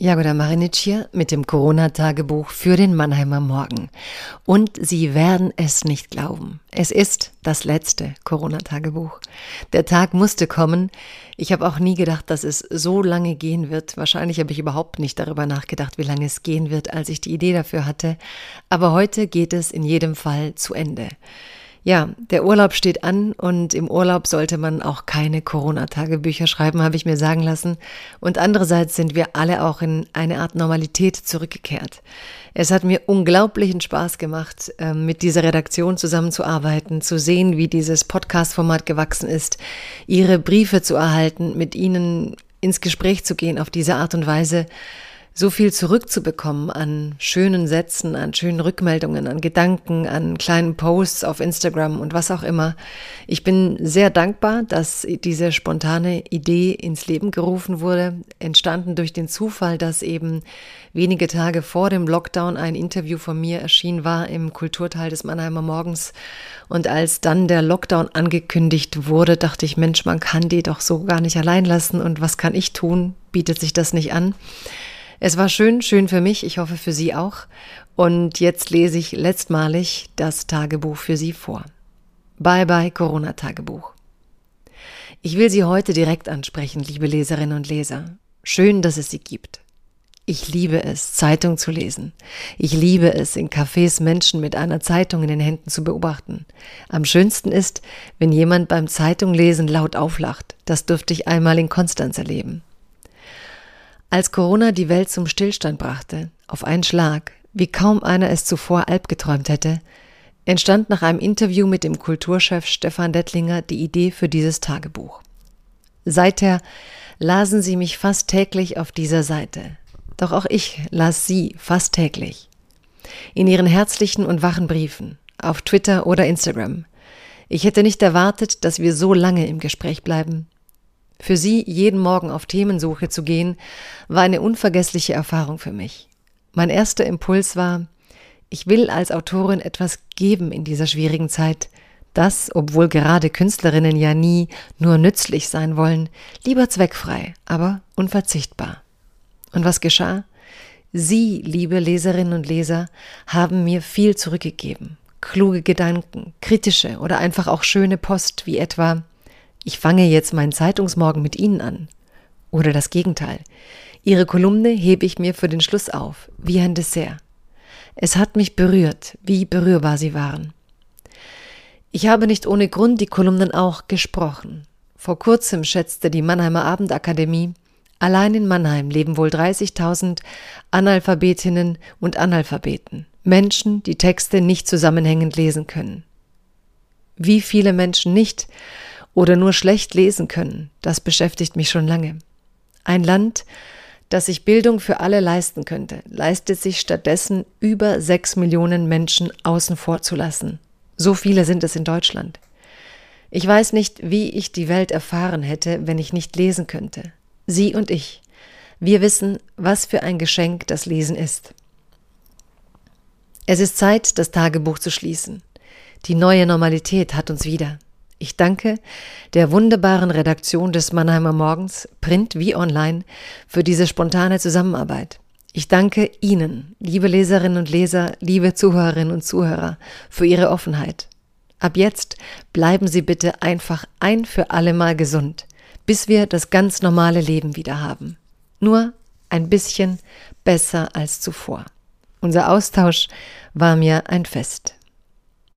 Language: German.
Jagoda Marinic hier mit dem Corona-Tagebuch für den Mannheimer Morgen. Und Sie werden es nicht glauben. Es ist das letzte Corona-Tagebuch. Der Tag musste kommen. Ich habe auch nie gedacht, dass es so lange gehen wird. Wahrscheinlich habe ich überhaupt nicht darüber nachgedacht, wie lange es gehen wird, als ich die Idee dafür hatte. Aber heute geht es in jedem Fall zu Ende. Ja, der Urlaub steht an und im Urlaub sollte man auch keine Corona-Tagebücher schreiben, habe ich mir sagen lassen. Und andererseits sind wir alle auch in eine Art Normalität zurückgekehrt. Es hat mir unglaublichen Spaß gemacht, ähm, mit dieser Redaktion zusammenzuarbeiten, zu sehen, wie dieses Podcast-Format gewachsen ist, ihre Briefe zu erhalten, mit ihnen ins Gespräch zu gehen auf diese Art und Weise so viel zurückzubekommen an schönen Sätzen, an schönen Rückmeldungen, an Gedanken, an kleinen Posts auf Instagram und was auch immer. Ich bin sehr dankbar, dass diese spontane Idee ins Leben gerufen wurde, entstanden durch den Zufall, dass eben wenige Tage vor dem Lockdown ein Interview von mir erschienen war im Kulturteil des Mannheimer Morgens. Und als dann der Lockdown angekündigt wurde, dachte ich, Mensch, man kann die doch so gar nicht allein lassen und was kann ich tun? Bietet sich das nicht an? Es war schön, schön für mich, ich hoffe für Sie auch. Und jetzt lese ich letztmalig das Tagebuch für Sie vor. Bye bye Corona-Tagebuch. Ich will Sie heute direkt ansprechen, liebe Leserinnen und Leser. Schön, dass es Sie gibt. Ich liebe es, Zeitung zu lesen. Ich liebe es, in Cafés Menschen mit einer Zeitung in den Händen zu beobachten. Am schönsten ist, wenn jemand beim Zeitunglesen laut auflacht. Das dürfte ich einmal in Konstanz erleben. Als Corona die Welt zum Stillstand brachte, auf einen Schlag, wie kaum einer es zuvor Alp geträumt hätte, entstand nach einem Interview mit dem Kulturchef Stefan Dettlinger die Idee für dieses Tagebuch. Seither lasen sie mich fast täglich auf dieser Seite. Doch auch ich las sie fast täglich. In ihren herzlichen und wachen Briefen, auf Twitter oder Instagram. Ich hätte nicht erwartet, dass wir so lange im Gespräch bleiben, für sie jeden Morgen auf Themensuche zu gehen, war eine unvergessliche Erfahrung für mich. Mein erster Impuls war, ich will als Autorin etwas geben in dieser schwierigen Zeit, das, obwohl gerade Künstlerinnen ja nie nur nützlich sein wollen, lieber zweckfrei, aber unverzichtbar. Und was geschah? Sie, liebe Leserinnen und Leser, haben mir viel zurückgegeben. Kluge Gedanken, kritische oder einfach auch schöne Post, wie etwa ich fange jetzt meinen Zeitungsmorgen mit Ihnen an. Oder das Gegenteil. Ihre Kolumne hebe ich mir für den Schluss auf, wie ein Dessert. Es hat mich berührt, wie berührbar sie waren. Ich habe nicht ohne Grund die Kolumnen auch gesprochen. Vor kurzem schätzte die Mannheimer Abendakademie, allein in Mannheim leben wohl 30.000 Analphabetinnen und Analphabeten, Menschen, die Texte nicht zusammenhängend lesen können. Wie viele Menschen nicht oder nur schlecht lesen können, das beschäftigt mich schon lange. Ein Land, das sich Bildung für alle leisten könnte, leistet sich stattdessen über sechs Millionen Menschen außen vor zu lassen. So viele sind es in Deutschland. Ich weiß nicht, wie ich die Welt erfahren hätte, wenn ich nicht lesen könnte. Sie und ich. Wir wissen, was für ein Geschenk das Lesen ist. Es ist Zeit, das Tagebuch zu schließen. Die neue Normalität hat uns wieder. Ich danke der wunderbaren Redaktion des Mannheimer Morgens, Print wie online, für diese spontane Zusammenarbeit. Ich danke Ihnen, liebe Leserinnen und Leser, liebe Zuhörerinnen und Zuhörer, für Ihre Offenheit. Ab jetzt bleiben Sie bitte einfach ein für alle Mal gesund, bis wir das ganz normale Leben wieder haben. Nur ein bisschen besser als zuvor. Unser Austausch war mir ein Fest.